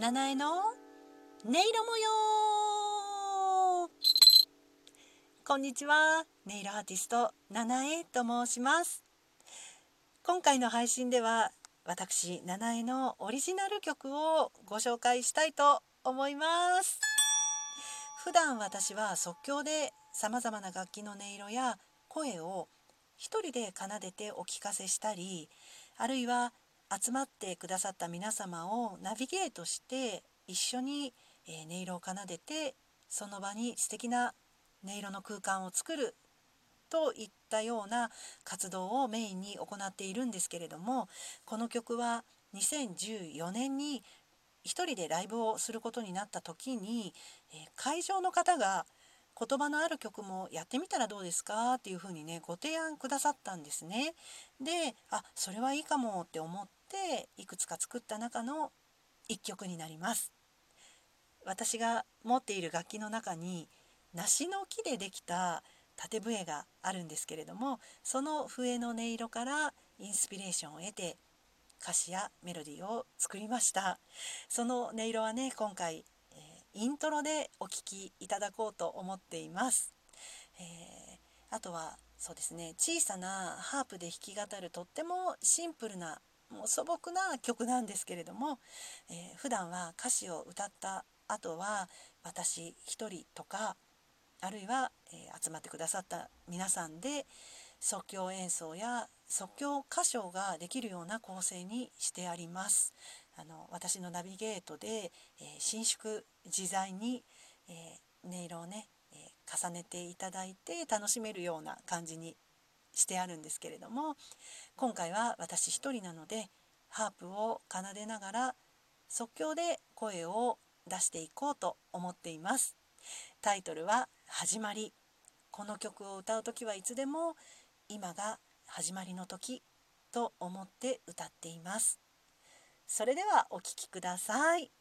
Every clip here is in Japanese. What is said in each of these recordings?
七重の音色模様。こんにちは。音色アーティスト七重と申します。今回の配信では私七重のオリジナル曲をご紹介したいと思います。普段私は即興で様々な楽器の音色や声を一人で奏でてお聞かせしたりあるいは集まってくださった皆様をナビゲートして一緒に音色を奏でてその場に素敵な音色の空間を作るといったような活動をメインに行っているんですけれどもこの曲は2014年に一人でライブをすることになった時に会場の方が言葉のある曲もやってみたらどうですか？っていうふうにねご提案くださったんですね。であそれはいいかもって思っていくつか作った中の一曲になります。私が持っている楽器の中に梨の木でできた縦笛があるんですけれどもその笛の音色からインスピレーションを得て歌詞やメロディーを作りましたその音色はね今回えイントロでお聴きいただこうと思っています。えー、あとはそうですね小さなハープで弾き語るとってもシンプルなもう素朴な曲なんですけれども、えー、普段は歌詞を歌った後は私一人とかあるいは、えー、集まってくださった皆さんで即興演奏や即興歌唱ができるような構成にしてあります。あの私のナビゲートで、えー、伸縮自在に、えー、音色をね、えー、重ねていただいて楽しめるような感じにしてあるんですけれども今回は私一人なのでハープを奏でながら即興で声を出していこうと思っています。タイトルは「始まり」この曲を歌う時はいつでも今が始まりの時と思って歌っています。それではお聴きください。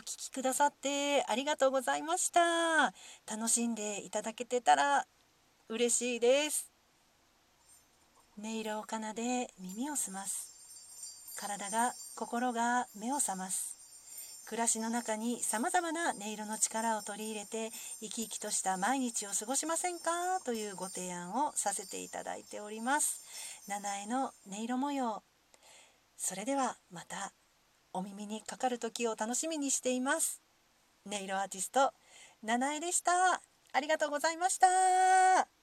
聞きくださってありがとうございました。楽しんでいただけてたら嬉しいです。音色を奏で耳を澄ます。体が心が目を覚ます。暮らしの中にさまざまな音色の力を取り入れて生き生きとした毎日を過ごしませんか？というご提案をさせていただいております。七重の音色模様。それではまた。お耳にかかる時を楽しみにしています。音色アーティスト七重でした。ありがとうございました。